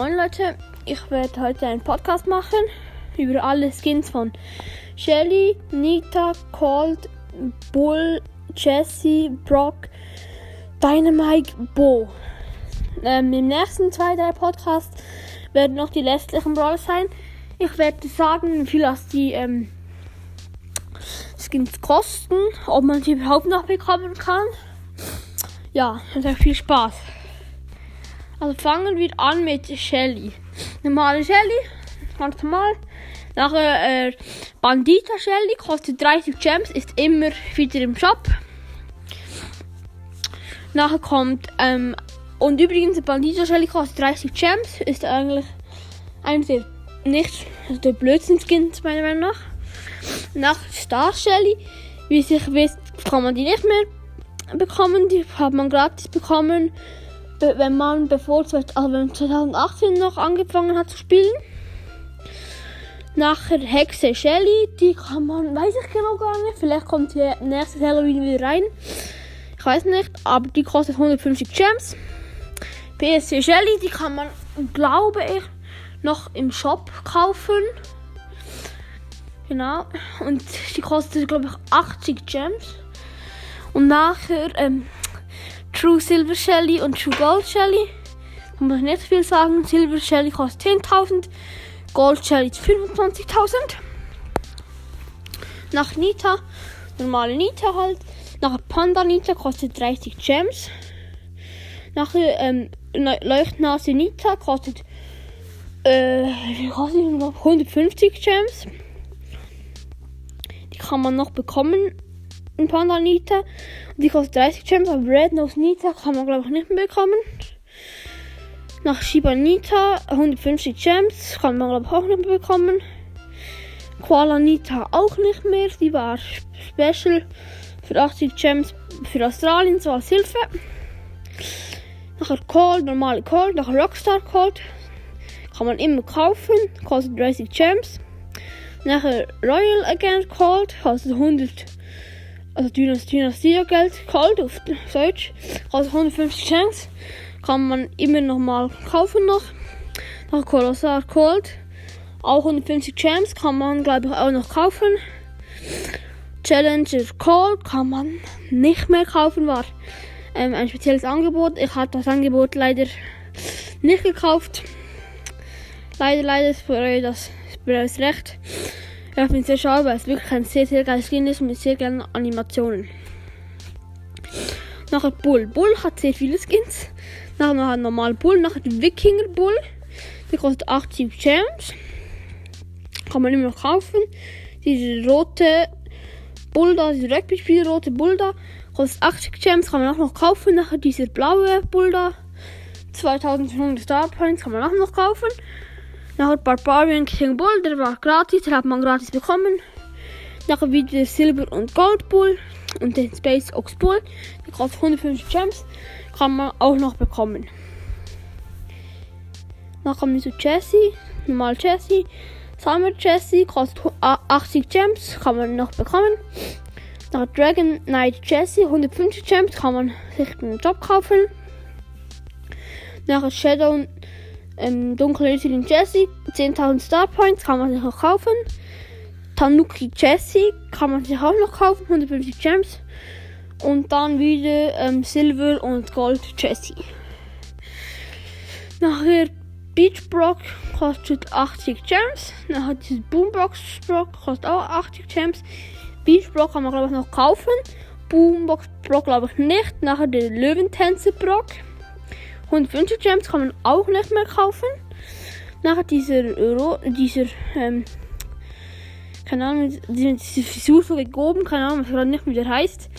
Moin Leute, ich werde heute einen Podcast machen über alle Skins von Shelly, Nita, Colt, Bull, Jesse, Brock, Dynamite, Bo. Ähm, Im nächsten zwei, drei Podcasts werden noch die restlichen Brawler sein. Ich werde sagen, wie viel das die ähm, Skins kosten, ob man sie überhaupt noch bekommen kann. Ja, hat viel Spaß. Also fangen wir an mit Shelly. Normale Shelly, ganz normal. Nachher äh, Bandita Shelly kostet 30 Gems, ist immer wieder im Shop. Nachher kommt, ähm, und übrigens Bandita Shelly kostet 30 Gems, ist eigentlich ein der nicht also der blödsten Skins meiner Meinung nach. Nach Star Shelly, wie sich wisst, kann man die nicht mehr bekommen, die hat man gratis bekommen wenn man bevor also wenn 2018 noch angefangen hat zu spielen. Nachher Hexe Shelly, die kann man, weiß ich genau gar nicht. Vielleicht kommt hier nächstes Halloween wieder rein. Ich weiß nicht, aber die kostet 150 Gems. PSC Shelly, die kann man, glaube ich, noch im Shop kaufen. Genau. Und die kostet, glaube ich, 80 Gems. Und nachher ähm, True Silver Shelly und True Gold Shelly. Da muss ich nicht viel sagen. Silver Shelly kostet 10.000, Gold Shelly 25.000. Nach Nita, normale Nita halt. Nach Panda Nita kostet 30 Gems. Nach ähm, Leuchtnase Nita kostet, äh, kostet 150 Gems. Die kann man noch bekommen ein Panda Nita. Die kostet 30 Gems, aber Red Nose Nita kann man glaube ich nicht mehr bekommen. Nach Shiba Nita 150 Gems kann man glaube ich auch nicht mehr bekommen. Koala Nita auch nicht mehr. Die war special für 80 Gems für Australien, so als Hilfe. Nachher Cold, normale Cold, nachher Rockstar Cold. Kann man immer kaufen, kostet 30 Gems. Nachher Royal Agent Cold, kostet 100 also Dynastie-Geld kalt auf Deutsch. Also 150 Gems kann man immer noch mal kaufen noch. Nach Colossal Cold. Auch 150 Gems kann man glaube ich auch noch kaufen. Challenger Cold kann man nicht mehr kaufen, war ähm, ein spezielles Angebot. Ich habe das Angebot leider nicht gekauft. Leider, leider für euch das, euch recht. Ja, ich es sehr schade, weil es wirklich ein sehr, sehr geiles Skin ist mit sehr geilen Animationen. Nachher Bull. Bull hat sehr viele Skins. Nachher noch ein normal Bull. Nachher Wikinger Bull. Der kostet 80 Gems. Kann man immer noch kaufen. Diese rote Bull da, dieser Rugby-Spieler, rote Bull da, kostet 80 Gems. Kann man auch noch kaufen. Nachher dieser blaue Bull da. 2500 Star Points kann man auch noch kaufen. Nachher Barbarian King Bull, der war gratis, den hat man gratis bekommen. Nachher wieder Silber und Gold Bull und den Space Ox Bull, der kostet 150 Gems, kann man auch noch bekommen. Dann kommen wir zu Jesse, normal Jesse. Summer Jesse kostet 80 Gems, kann man noch bekommen. Nach Dragon Knight Jesse 150 Gems kann man sich einen Job kaufen. Nach Shadow ähm, dunkle Ritalin Jessie, 10.000 Star Points kann man sich auch kaufen. Tanuki Jessie kann man sich auch noch kaufen, 150 Gems. Und dann wieder ähm, Silver und Gold Jessie. Nachher Beach Brock kostet 80 Gems. Nachher dieses Boombox Brock kostet auch 80 Gems. Beach Brock kann man glaube ich noch kaufen. Boombox Brock glaube ich nicht. Nachher der Löwentänzer Brock. 150 Gems kann man auch nicht mehr kaufen. Nachher dieser, dieser, ähm, keine Ahnung, diese, diese Frisur so oben, keine Ahnung, was gerade nicht mehr der heißt.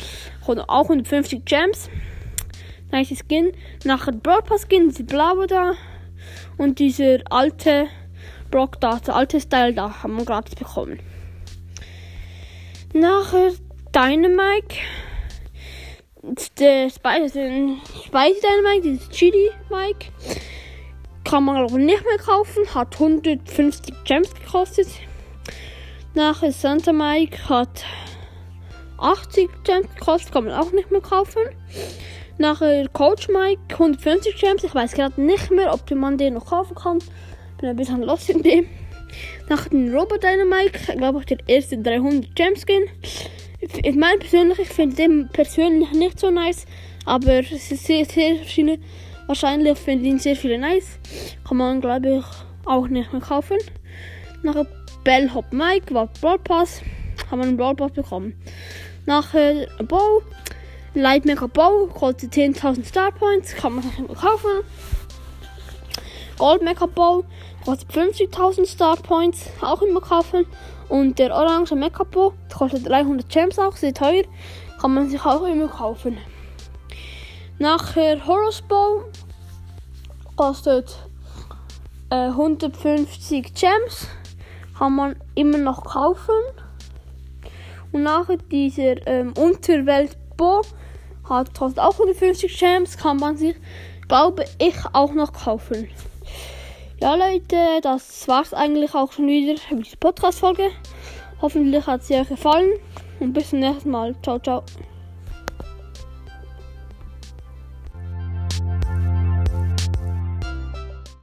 Auch 150 Gems. Nice Skin. Nachher Broad Pass Skin, diese blaue da. Und dieser alte Brock da, der alte Style da, haben wir gratis bekommen. Nachher Dynamite der Spice Dynamite, dieses Chili Mike, kann man aber nicht mehr kaufen, hat 150 Gems gekostet. Nachher Santa Mike hat 80 Gems gekostet, kann man auch nicht mehr kaufen. Nachher Coach Mike, 150 Gems. Ich weiß gerade nicht mehr, ob man den noch kaufen kann. Bin ein bisschen lost in dem. Nach den Robot Dynamite, glaube ich, der erste 300 Gems Skin. Ich meine persönlich, ich finde den persönlich nicht so nice, aber es ist sehr, sehr verschiedene. Wahrscheinlich finde ich ihn sehr viele nice. Kann man, glaube ich, auch nicht mehr kaufen. Nachher Bellhop Mike war Brawl Pass. Haben wir einen Brawl Pass bekommen. Nachher Bow. Light Mega Bow kostet 10.000 Star Points. Kann man nicht mehr kaufen. Gold Mega Bow kostet 50.000 Star Points. Auch immer kaufen. Und der orange Mega Bow kostet 300 Gems auch. Sehr teuer. Kann man sich auch immer kaufen. Nachher Horus Bow kostet äh, 150 Gems. Kann man immer noch kaufen. Und nachher dieser ähm, Unterwelt Bo hat kostet auch 150 Gems. Kann man sich, glaube ich, auch noch kaufen. Ja, Leute, das war's eigentlich auch schon wieder mit dieser Podcast-Folge. Hoffentlich hat sie euch gefallen. Und bis zum nächsten Mal. Ciao, ciao.